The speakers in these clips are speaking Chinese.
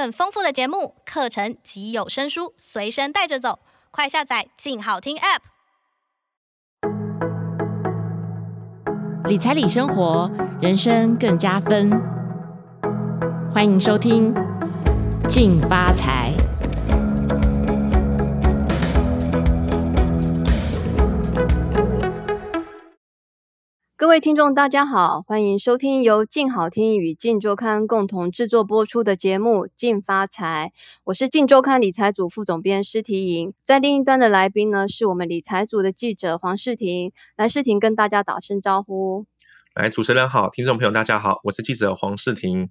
更丰富的节目、课程及有声书随身带着走，快下载“静好听 ”App。理财理生活，人生更加分。欢迎收听《静发财》。各位听众，大家好，欢迎收听由静好听与静周刊共同制作播出的节目《静发财》。我是静周刊理财组副总编施缇莹，在另一端的来宾呢，是我们理财组的记者黄世婷。来，世婷跟大家打声招呼。来，主持人好，听众朋友大家好，我是记者黄世婷。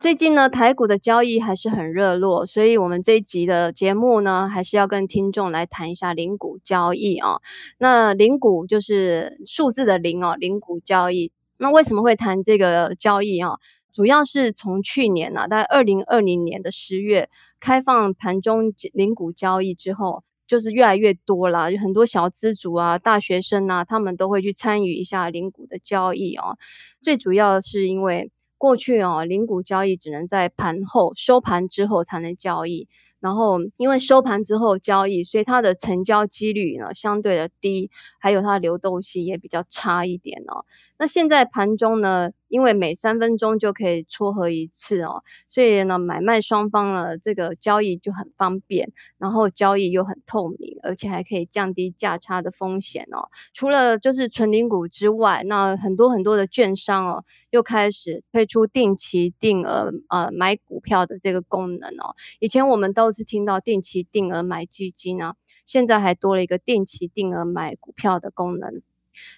最近呢，台股的交易还是很热络，所以我们这一集的节目呢，还是要跟听众来谈一下零股交易哦。那零股就是数字的零哦，零股交易。那为什么会谈这个交易哦？主要是从去年呢、啊，在二零二零年的十月开放盘中零股交易之后，就是越来越多啦，有很多小资族啊、大学生啊，他们都会去参与一下零股的交易哦。最主要是因为。过去哦，零股交易只能在盘后收盘之后才能交易。然后，因为收盘之后交易，所以它的成交几率呢相对的低，还有它的流动性也比较差一点哦。那现在盘中呢，因为每三分钟就可以撮合一次哦，所以呢，买卖双方呢这个交易就很方便，然后交易又很透明，而且还可以降低价差的风险哦。除了就是纯零股之外，那很多很多的券商哦，又开始推出定期定额呃买股票的这个功能哦。以前我们都都是听到定期定额买基金啊，现在还多了一个定期定额买股票的功能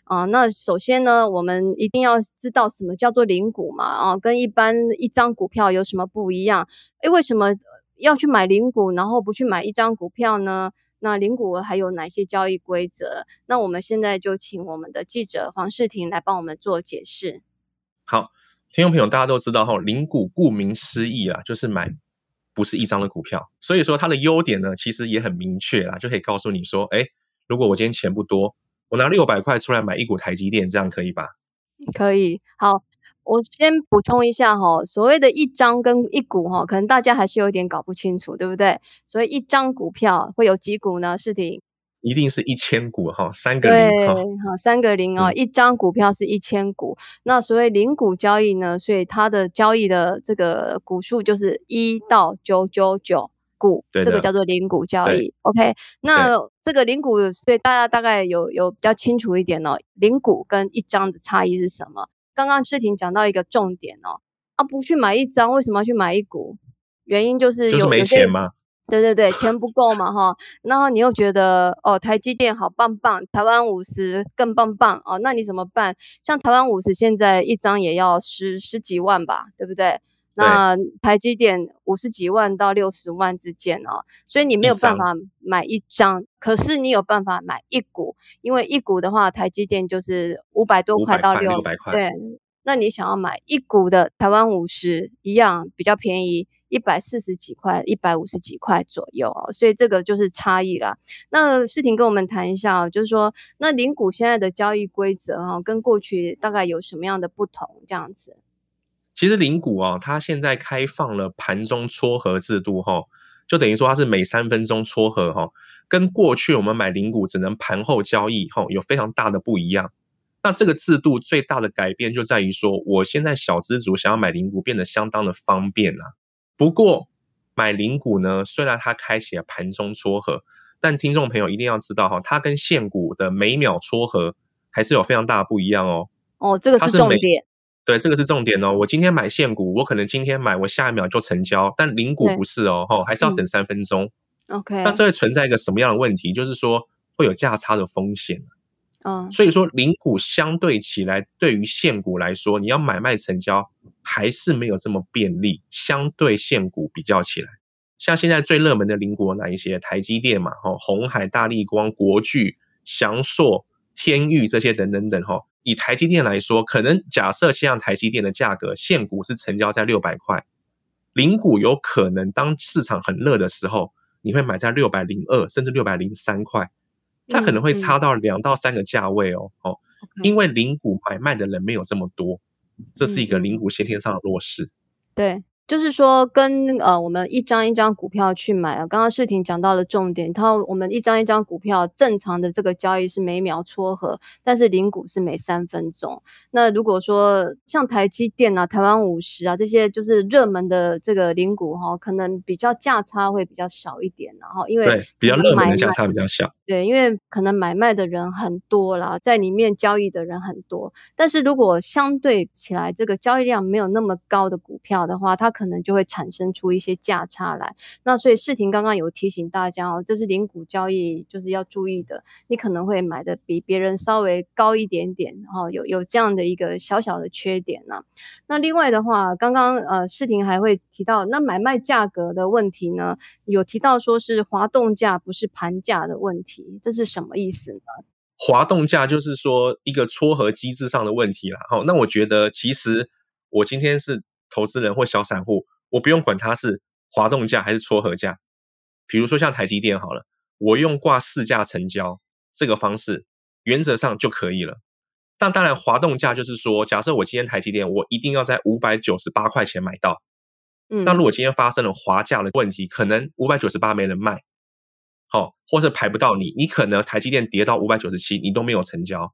啊。那首先呢，我们一定要知道什么叫做零股嘛啊，跟一般一张股票有什么不一样？诶，为什么要去买零股，然后不去买一张股票呢？那零股还有哪些交易规则？那我们现在就请我们的记者黄世婷来帮我们做解释。好，听众朋友，大家都知道哈，零股顾名思义啊，就是买。不是一张的股票，所以说它的优点呢，其实也很明确啦，就可以告诉你说，哎，如果我今天钱不多，我拿六百块出来买一股台积电，这样可以吧？可以。好，我先补充一下哈，所谓的一张跟一股哈，可能大家还是有点搞不清楚，对不对？所以一张股票会有几股呢？是挺？一定是一千股哈，三个零哈，好，三个零哦，嗯、一张股票是一千股。那所谓零股交易呢，所以它的交易的这个股数就是一到九九九股，这个叫做零股交易。OK，那这个零股，所以大家大概有有比较清楚一点哦，零股跟一张的差异是什么？刚刚世婷讲到一个重点哦，啊，不去买一张，为什么要去买一股？原因就是有就是没钱吗？对对对，钱不够嘛哈，然后你又觉得哦，台积电好棒棒，台湾五十更棒棒哦，那你怎么办？像台湾五十现在一张也要十十几万吧，对不对？那台积电五十几万到六十万之间哦，所以你没有办法买一张，可是你有办法买一股，因为一股的话，台积电就是五百多块到六百块，对，那你想要买一股的台湾五十一样比较便宜。一百四十几块，一百五十几块左右哦，所以这个就是差异啦。那世婷跟我们谈一下哦，就是说，那零股现在的交易规则哈，跟过去大概有什么样的不同？这样子。其实零股啊，它现在开放了盘中撮合制度哈，就等于说它是每三分钟撮合哈，跟过去我们买零股只能盘后交易哈，有非常大的不一样。那这个制度最大的改变就在于说，我现在小资族想要买零股变得相当的方便啊。不过买零股呢，虽然它开启了盘中撮合，但听众朋友一定要知道哈，它跟现股的每秒撮合还是有非常大的不一样哦。哦，这个是重点。对，这个是重点哦。我今天买现股，我可能今天买，我下一秒就成交，但零股不是哦，哈，还是要等三分钟。嗯、OK。那这会存在一个什么样的问题？就是说会有价差的风险。嗯，所以说零股相对起来，对于现股来说，你要买卖成交还是没有这么便利。相对现股比较起来，像现在最热门的零股有哪一些？台积电嘛，吼，红海、大立光、国巨、翔硕、天钰这些等等等，吼。以台积电来说，可能假设像台积电的价格，现股是成交在六百块，零股有可能当市场很热的时候，你会买在六百零二甚至六百零三块。它可能会差到两到三个价位哦，哦，因为零股买卖的人没有这么多，这是一个灵骨先天上的弱势。对就是说跟呃我们一张一张股票去买啊，刚刚世婷讲到了重点，它我们一张一张股票正常的这个交易是每秒撮合，但是零股是每三分钟。那如果说像台积电啊、台湾五十啊这些就是热门的这个零股哈，可能比较价差会比较少一点，然后因为对比较热门的价差比较小，对，因为可能买卖的人很多啦，在里面交易的人很多，但是如果相对起来这个交易量没有那么高的股票的话，它可能就会产生出一些价差来。那所以世婷刚刚有提醒大家哦，这是零股交易就是要注意的，你可能会买的比别人稍微高一点点，然后有有这样的一个小小的缺点呢。那另外的话，刚刚呃世婷还会提到，那买卖价格的问题呢，有提到说是滑动价不是盘价的问题，这是什么意思呢？滑动价就是说一个撮合机制上的问题啦。好，那我觉得其实我今天是投资人或小散户，我不用管它是滑动价还是撮合价。比如说像台积电好了，我用挂市价成交这个方式，原则上就可以了。但当然，滑动价就是说，假设我今天台积电，我一定要在五百九十八块钱买到。嗯，那如果今天发生了滑价的问题，可能五百九十八没人卖。好，或者排不到你，你可能台积电跌到五百九十七，你都没有成交，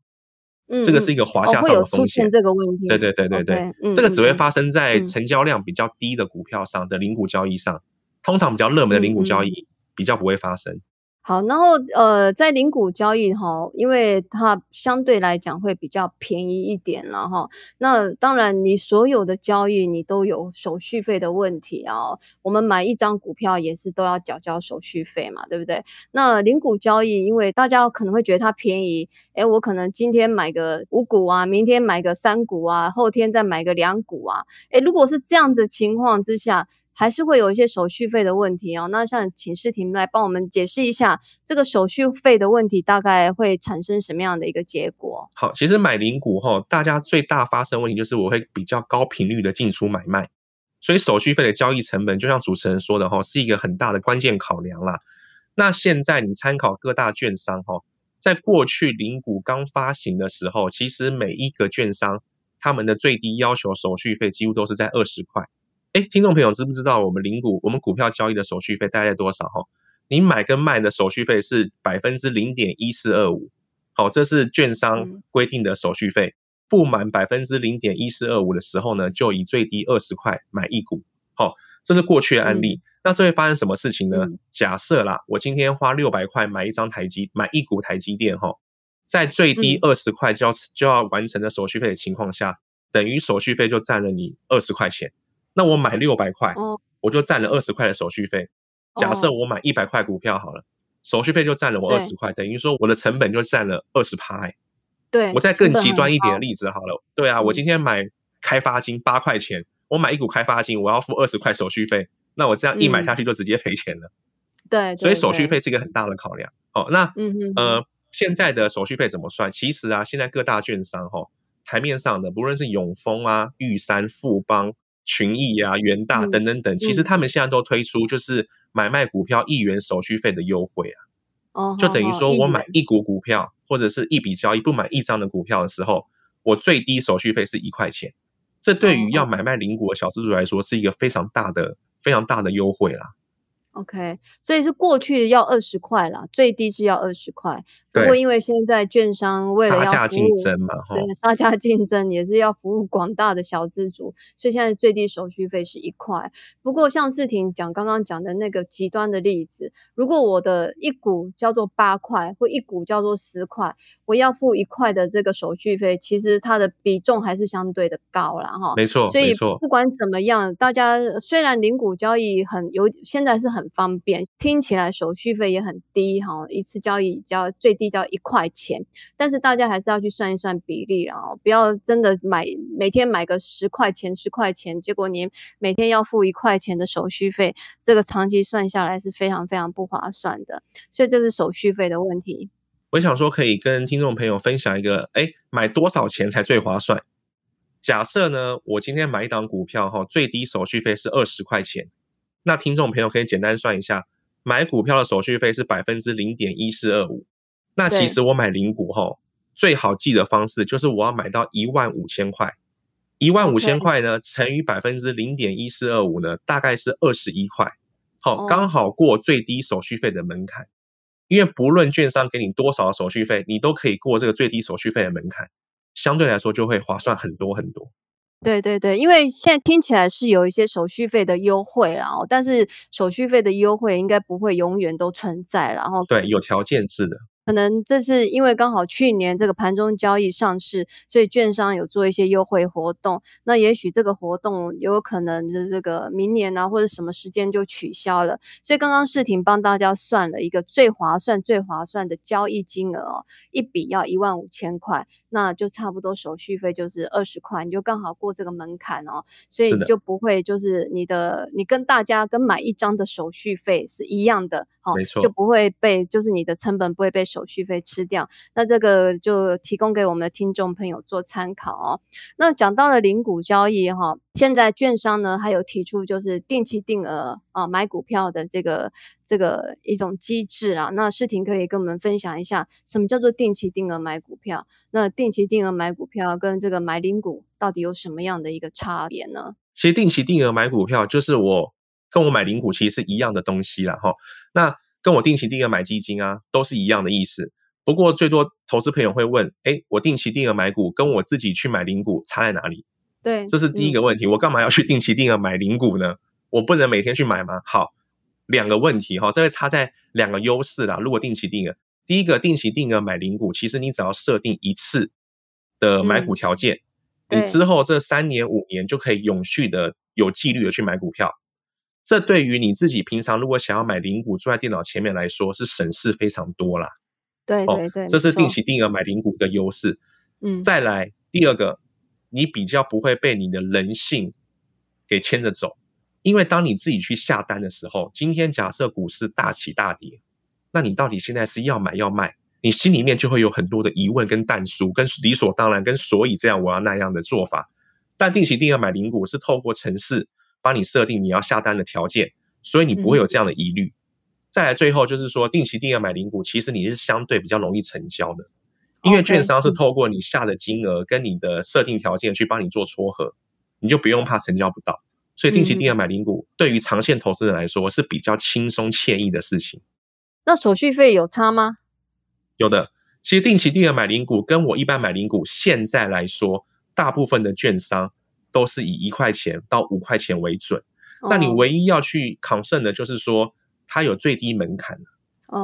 嗯，这个是一个滑价上的风险。这个问题。对对对对对，okay, 嗯、这个只会发生在成交量比较低的股票上的零股交易上，嗯、通常比较热门的零股交易比较不会发生。好，然后呃，在零股交易哈，因为它相对来讲会比较便宜一点了哈。那当然，你所有的交易你都有手续费的问题啊。我们买一张股票也是都要缴交手续费嘛，对不对？那零股交易，因为大家可能会觉得它便宜，诶，我可能今天买个五股啊，明天买个三股啊，后天再买个两股啊。诶，如果是这样子情况之下。还是会有一些手续费的问题哦。那像请世婷来帮我们解释一下这个手续费的问题，大概会产生什么样的一个结果？好，其实买零股哈，大家最大发生问题就是我会比较高频率的进出买卖，所以手续费的交易成本，就像主持人说的哈，是一个很大的关键考量啦。那现在你参考各大券商哈，在过去零股刚发行的时候，其实每一个券商他们的最低要求手续费几乎都是在二十块。哎，听众朋友，知不知道我们零股我们股票交易的手续费大概多少？哈，你买跟卖的手续费是百分之零点一四二五，好，这是券商规定的手续费。不满百分之零点一四二五的时候呢，就以最低二十块买一股。好，这是过去的案例。那这会发生什么事情呢？假设啦，我今天花六百块买一张台积，买一股台积电，哈，在最低二十块就要就要完成的手续费的情况下，等于手续费就占了你二十块钱。那我买六百块，我就占了二十块的手续费。假设我买一百块股票好了，手续费就占了我二十块，等于说我的成本就占了二十趴。对，我再更极端一点的例子好了，对啊，我今天买开发金八块钱，我买一股开发金，我要付二十块手续费，那我这样一买下去就直接赔钱了。对，所以手续费是一个很大的考量。哦，那嗯呃，现在的手续费怎么算？其实啊，现在各大券商哈，台面上的不论是永丰啊、玉山、富邦。群益啊、元大等等等，嗯、其实他们现在都推出就是买卖股票一元手续费的优惠啊。哦，就等于说我买一股股票或者是一笔交易不买一张的股票的时候，我最低手续费是一块钱。这对于要买卖零股的小资主来说是一个非常大的、非常大的优惠啦。OK，所以是过去要二十块啦，最低是要二十块。不过因为现在券商为了要杀价竞争嘛，对，杀价竞争也是要服务广大的小资族，所以现在最低手续费是一块。不过像世婷讲刚刚讲的那个极端的例子，如果我的一股叫做八块，或一股叫做十块，我要付一块的这个手续费，其实它的比重还是相对的高了哈。没错，所以不管怎么样，大家虽然零股交易很有，现在是很。方便，听起来手续费也很低哈，一次交易交最低比较一块钱，但是大家还是要去算一算比例，然后不要真的买每天买个十块钱十块钱，结果你每天要付一块钱的手续费，这个长期算下来是非常非常不划算的，所以这是手续费的问题。我想说可以跟听众朋友分享一个，哎，买多少钱才最划算？假设呢，我今天买一档股票哈，最低手续费是二十块钱。那听众朋友可以简单算一下，买股票的手续费是百分之零点一四二五。那其实我买零股后，最好记的方式就是我要买到一万五千块，一万五千块呢，乘以百分之零点一四二五呢，大概是二十一块。好，刚好过最低手续费的门槛。因为不论券商给你多少手续费，你都可以过这个最低手续费的门槛，相对来说就会划算很多很多。对对对，因为现在听起来是有一些手续费的优惠，然后但是手续费的优惠应该不会永远都存在，然后对，有条件制的。可能这是因为刚好去年这个盘中交易上市，所以券商有做一些优惠活动。那也许这个活动有可能就是这个明年啊，或者什么时间就取消了。所以刚刚世婷帮大家算了一个最划算、最划算的交易金额哦，一笔要一万五千块，那就差不多手续费就是二十块，你就刚好过这个门槛哦。所以你就不会就是你的你跟大家跟买一张的手续费是一样的。哦没错，就不会被，就是你的成本不会被手续费吃掉。那这个就提供给我们的听众朋友做参考哦。那讲到了零股交易哈，现在券商呢还有提出就是定期定额啊买股票的这个这个一种机制啊。那世婷可以跟我们分享一下，什么叫做定期定额买股票？那定期定额买股票跟这个买零股到底有什么样的一个差别呢？其实定期定额买股票就是我。跟我买零股其实是一样的东西啦，哈。那跟我定期定额买基金啊，都是一样的意思。不过最多投资朋友会问，哎，我定期定额买股跟我自己去买零股差在哪里？对，这是第一个问题。嗯、我干嘛要去定期定额买零股呢？我不能每天去买吗？好，两个问题哈，这会差在两个优势啦。如果定期定额，第一个定期定额买零股，其实你只要设定一次的买股条件，嗯、你之后这三年五年就可以永续的有纪律的去买股票。这对于你自己平常如果想要买零股坐在电脑前面来说，是省事非常多啦。对对对，这是定期定额买零股的优势。嗯，再来第二个，你比较不会被你的人性给牵着走，因为当你自己去下单的时候，今天假设股市大起大跌，那你到底现在是要买要卖，你心里面就会有很多的疑问跟淡书，跟理所当然，跟所以这样我要那样的做法。但定期定额买零股是透过程式。帮你设定你要下单的条件，所以你不会有这样的疑虑。嗯、再来，最后就是说，定期定额买零股，其实你是相对比较容易成交的，因为券商是透过你下的金额跟你的设定条件去帮你做撮合，你就不用怕成交不到。所以定期定额买零股对于长线投资人来说是比较轻松惬意的事情。那手续费有差吗？有的，其实定期定额买零股跟我一般买零股现在来说，大部分的券商。都是以一块钱到五块钱为准，那你唯一要去 concern 的就是说，它有最低门槛。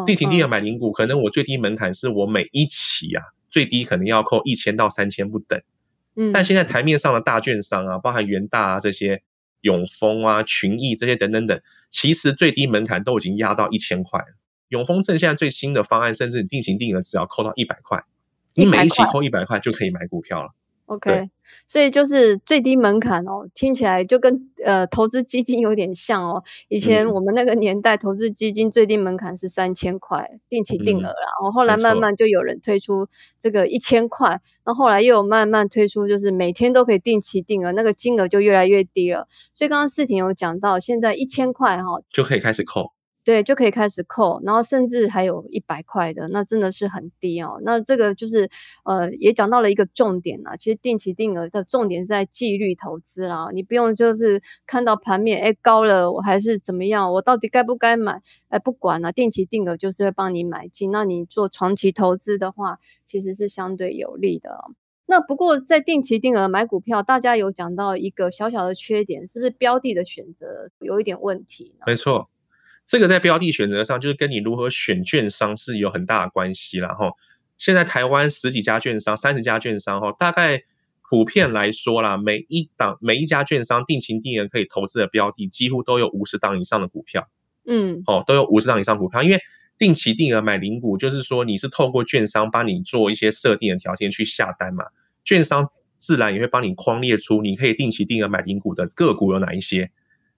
定型定额买零股，可能我最低门槛是我每一期啊，最低可能要扣一千到三千不等。嗯但现在台面上的大券商啊，包含元大啊这些、永丰啊、群益这些等等等，其实最低门槛都已经压到一千块了。永丰证现在最新的方案，甚至你定型定额只要扣到一百块，你每一期扣一百块就可以买股票了。OK，所以就是最低门槛哦，听起来就跟呃投资基金有点像哦。以前我们那个年代，投资基金最低门槛是三千块定期定额啦，然后、嗯、后来慢慢就有人推出这个一千块，那后，后来又有慢慢推出就是每天都可以定期定额，那个金额就越来越低了。所以刚刚世婷有讲到，现在一千块哈就可以开始扣。对，就可以开始扣，然后甚至还有一百块的，那真的是很低哦。那这个就是呃，也讲到了一个重点啦。其实定期定额的重点是在纪律投资啦，你不用就是看到盘面哎高了，我还是怎么样，我到底该不该买？哎，不管了，定期定额就是会帮你买进。那你做长期投资的话，其实是相对有利的。那不过在定期定额买股票，大家有讲到一个小小的缺点，是不是标的的选择有一点问题？没错。这个在标的选择上，就是跟你如何选券商是有很大的关系啦。哈。现在台湾十几家券商、三十家券商，哈，大概普遍来说啦，每一档、每一家券商定期定额可以投资的标的，几乎都有五十档以上的股票。嗯，哦，都有五十档以上股票，因为定期定额买零股，就是说你是透过券商帮你做一些设定的条件去下单嘛，券商自然也会帮你框列出你可以定期定额买零股的个股有哪一些。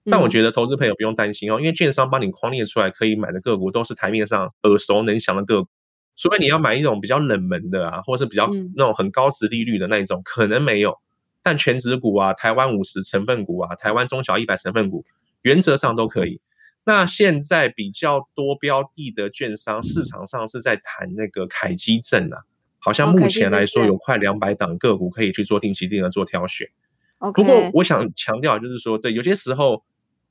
但我觉得投资朋友不用担心哦，因为券商帮你框列出来可以买的个股都是台面上耳熟能详的个股，除非你要买一种比较冷门的啊，或是比较那种很高值利率的那一种，可能没有。但全值股啊、台湾五十成分股啊、台湾中小一百成分股，原则上都可以。那现在比较多标的的券商市场上是在谈那个凯基证啊，好像目前来说有快两百档个股可以去做定期定额做挑选。不过我想强调就是说，对，有些时候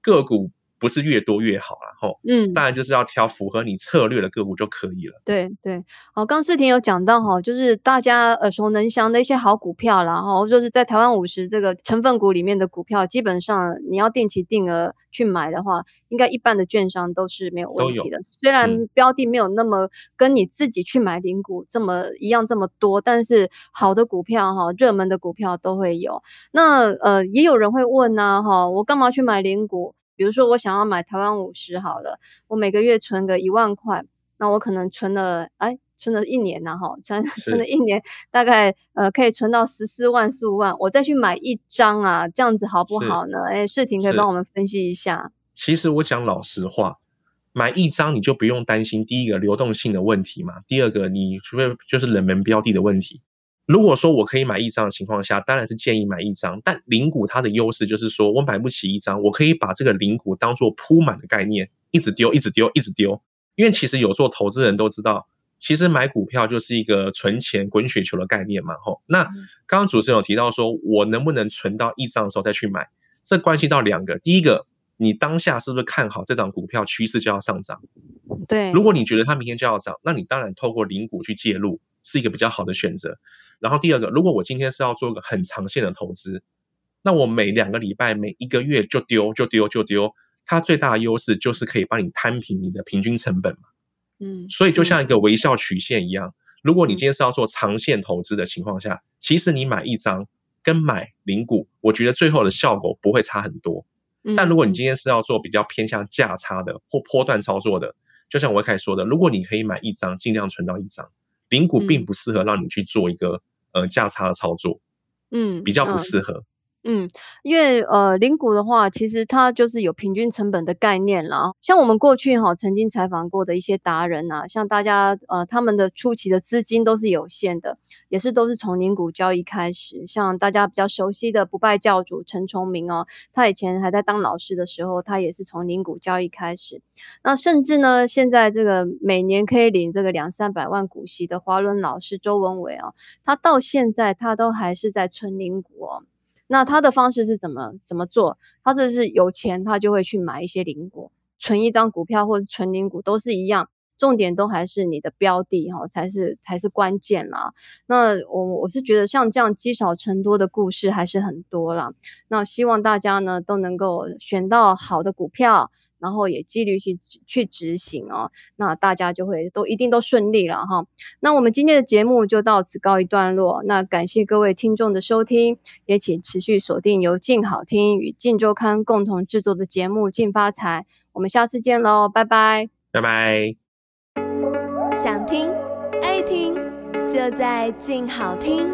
个股。不是越多越好，然后嗯，当然就是要挑符合你策略的个股就可以了。对对，好，刚世婷有讲到哈，就是大家耳熟能详的一些好股票，啦，哈就是在台湾五十这个成分股里面的股票，基本上你要定期定额去买的话，应该一般的券商都是没有问题的。虽然标的没有那么跟你自己去买零股这么一样这么多，但是好的股票哈，热门的股票都会有。那呃，也有人会问呢，哈，我干嘛去买零股？比如说，我想要买台湾五十好了，我每个月存个一万块，那我可能存了，哎，存了一年呐，哈，存存了一年，大概呃可以存到十四万、十五万，我再去买一张啊，这样子好不好呢？哎，世婷可以帮我们分析一下。其实我讲老实话，买一张你就不用担心第一个流动性的问题嘛，第二个你除非就是冷门标的的问题。如果说我可以买一张的情况下，当然是建议买一张。但零股它的优势就是说我买不起一张，我可以把这个零股当做铺满的概念，一直丢，一直丢，一直丢。因为其实有做投资人都知道，其实买股票就是一个存钱滚雪球的概念嘛。吼，那刚刚主持人有提到说，我能不能存到一张的时候再去买？这关系到两个，第一个，你当下是不是看好这档股票趋势就要上涨？对，如果你觉得它明天就要涨，那你当然透过零股去介入是一个比较好的选择。然后第二个，如果我今天是要做一个很长线的投资，那我每两个礼拜、每一个月就丢、就丢、就丢，它最大的优势就是可以帮你摊平你的平均成本嘛。嗯，所以就像一个微笑曲线一样，如果你今天是要做长线投资的情况下，其实你买一张跟买零股，我觉得最后的效果不会差很多。但如果你今天是要做比较偏向价差的或波段操作的，就像我一开始说的，如果你可以买一张，尽量存到一张。零股并不适合让你去做一个、嗯、呃价差的操作，嗯，比较不适合。嗯，因为呃，零股的话，其实它就是有平均成本的概念啦。像我们过去哈曾经采访过的一些达人、啊，像大家呃他们的初期的资金都是有限的，也是都是从零股交易开始。像大家比较熟悉的不败教主陈崇明哦，他以前还在当老师的时候，他也是从零股交易开始。那甚至呢，现在这个每年可以领这个两三百万股息的华伦老师周文伟啊，他到现在他都还是在存零股哦。那他的方式是怎么怎么做？他这是有钱，他就会去买一些零股，存一张股票或者是存零股都是一样，重点都还是你的标的哈，才是才是关键啦。那我我是觉得像这样积少成多的故事还是很多啦。那希望大家呢都能够选到好的股票。然后也纪律去去执行哦，那大家就会都一定都顺利了哈。那我们今天的节目就到此告一段落。那感谢各位听众的收听，也请持续锁定由静好听与静周刊共同制作的节目《静发财》。我们下次见喽，拜拜，拜拜。想听爱听，就在静好听。